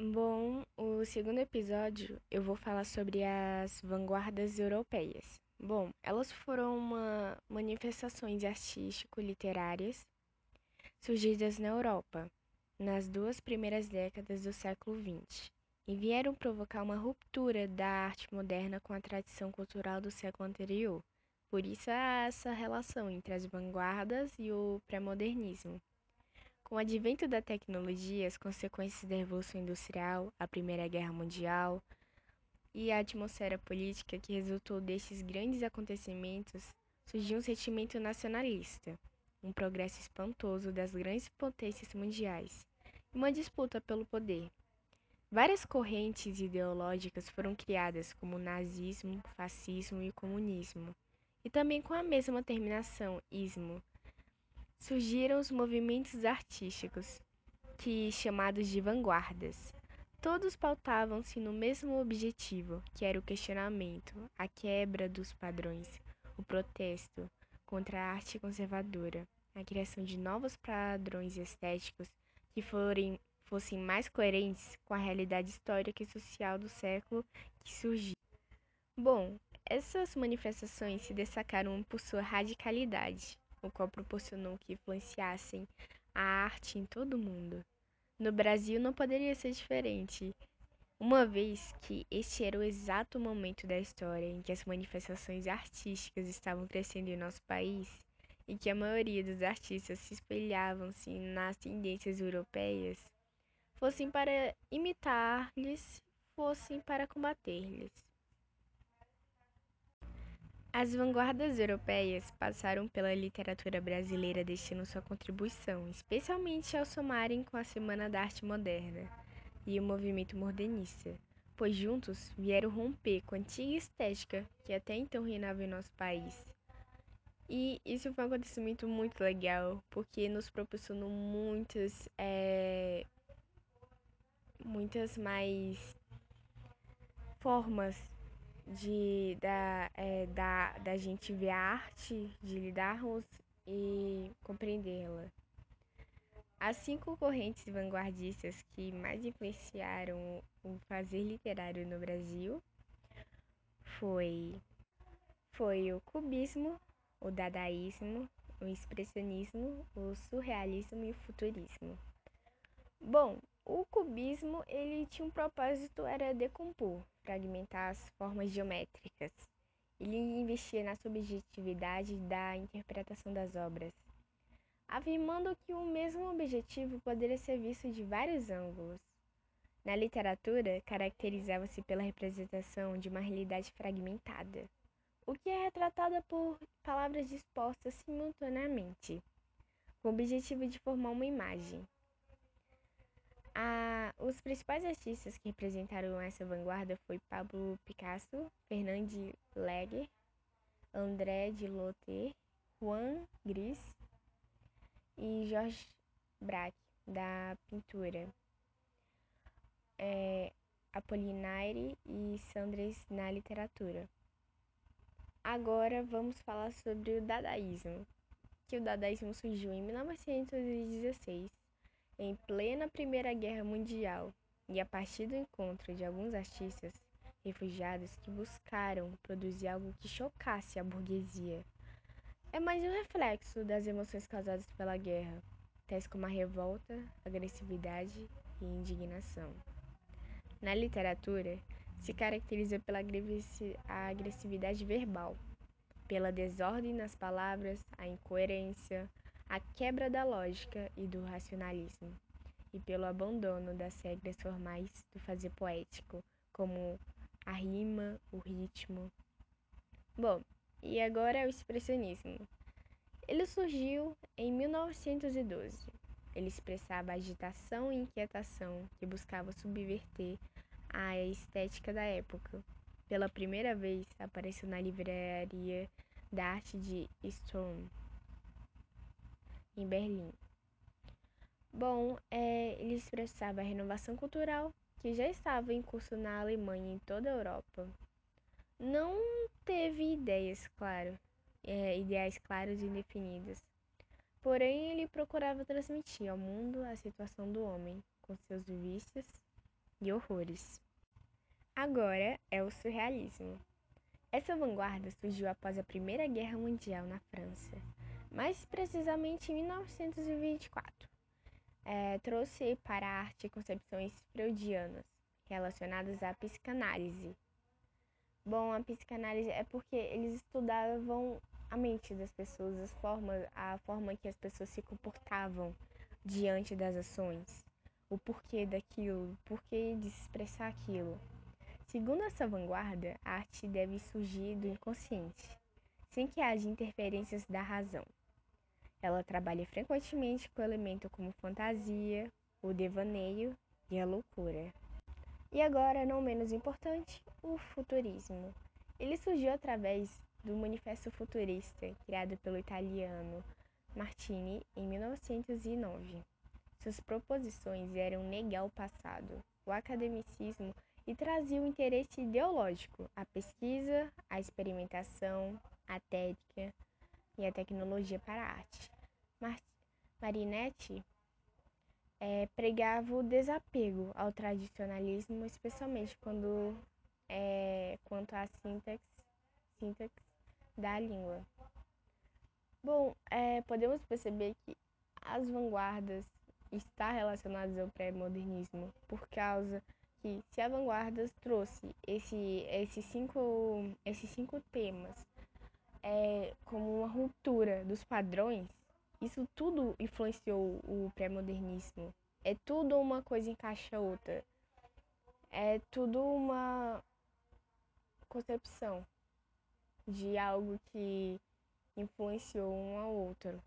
Bom, o segundo episódio eu vou falar sobre as vanguardas europeias. Bom, elas foram uma manifestações artístico-literárias surgidas na Europa nas duas primeiras décadas do século XX e vieram provocar uma ruptura da arte moderna com a tradição cultural do século anterior. Por isso há essa relação entre as vanguardas e o pré-modernismo. Com o advento da tecnologia, as consequências da Revolução Industrial, a Primeira Guerra Mundial e a atmosfera política que resultou destes grandes acontecimentos, surgiu um sentimento nacionalista, um progresso espantoso das grandes potências mundiais e uma disputa pelo poder. Várias correntes ideológicas foram criadas, como o nazismo, fascismo e comunismo, e também com a mesma terminação, ismo, surgiram os movimentos artísticos, que chamados de vanguardas. Todos pautavam-se no mesmo objetivo, que era o questionamento, a quebra dos padrões, o protesto contra a arte conservadora, a criação de novos padrões estéticos que forem, fossem mais coerentes com a realidade histórica e social do século que surgiu. Bom, essas manifestações se destacaram por sua radicalidade, o qual proporcionou que influenciassem a arte em todo o mundo. No Brasil não poderia ser diferente, uma vez que este era o exato momento da história em que as manifestações artísticas estavam crescendo em nosso país e que a maioria dos artistas se espelhavam-se nas tendências europeias, fossem para imitar-lhes, fossem para combater-lhes. As vanguardas europeias passaram pela literatura brasileira deixando sua contribuição, especialmente ao somarem com a Semana da Arte Moderna e o movimento modernista, pois juntos vieram romper com a antiga estética que até então reinava em nosso país. E isso foi um acontecimento muito legal, porque nos proporcionou muitas, é, muitas mais formas de da, é, da, da gente ver a arte, de lidarmos e compreendê-la. As cinco correntes vanguardistas que mais influenciaram o fazer literário no Brasil foi, foi o cubismo, o dadaísmo, o expressionismo, o surrealismo e o futurismo. Bom, o cubismo, ele tinha um propósito, era decompor, fragmentar as formas geométricas. Ele investia na subjetividade da interpretação das obras, afirmando que o mesmo objetivo poderia ser visto de vários ângulos. Na literatura, caracterizava-se pela representação de uma realidade fragmentada, o que é retratada por palavras dispostas simultaneamente, com o objetivo de formar uma imagem. Os principais artistas que representaram essa vanguarda foi Pablo Picasso, Fernand Léger, André de Lauter, Juan Gris e Georges Braque, da pintura, é, Apollinaire e Sandres na literatura. Agora vamos falar sobre o dadaísmo, que o dadaísmo surgiu em 1916 em plena Primeira Guerra Mundial e a partir do encontro de alguns artistas refugiados que buscaram produzir algo que chocasse a burguesia. É mais um reflexo das emoções causadas pela guerra, tais como a revolta, agressividade e indignação. Na literatura, se caracteriza pela agressividade verbal, pela desordem nas palavras, a incoerência, a quebra da lógica e do racionalismo, e pelo abandono das regras formais do fazer poético, como a rima, o ritmo. Bom, e agora o expressionismo. Ele surgiu em 1912. Ele expressava agitação e inquietação que buscava subverter a estética da época. Pela primeira vez, apareceu na livraria da arte de Storm, em Berlim. Bom, é, ele expressava a renovação cultural que já estava em curso na Alemanha e em toda a Europa. Não teve ideias, claro, é, ideais claros e definidos. Porém, ele procurava transmitir ao mundo a situação do homem, com seus vícios, e horrores. Agora é o surrealismo. Essa vanguarda surgiu após a Primeira Guerra Mundial na França, mais precisamente em 1924. É, trouxe para a arte concepções freudianas relacionadas à psicanálise. Bom, a psicanálise é porque eles estudavam a mente das pessoas, as formas, a forma que as pessoas se comportavam diante das ações, o porquê daquilo, o porquê de se expressar aquilo. Segundo essa vanguarda, a arte deve surgir do inconsciente, sem que haja interferências da razão. Ela trabalha frequentemente com elementos como fantasia, o devaneio e a loucura. E agora, não menos importante, o futurismo. Ele surgiu através do Manifesto Futurista, criado pelo italiano Martini em 1909. Suas proposições eram negar o passado, o academicismo e trazia o interesse ideológico, a pesquisa, a experimentação, a técnica e a tecnologia para a arte. Mar Marinetti é, pregava o desapego ao tradicionalismo, especialmente quando é, quanto à sintaxe, sintaxe da língua. Bom, é, podemos perceber que as vanguardas está relacionadas ao pré-modernismo por causa que se a vanguarda trouxe esse, esses, cinco, esses cinco temas é, como uma ruptura dos padrões, isso tudo influenciou o pré-modernismo. É tudo uma coisa encaixa outra. É tudo uma concepção de algo que influenciou um ao outro.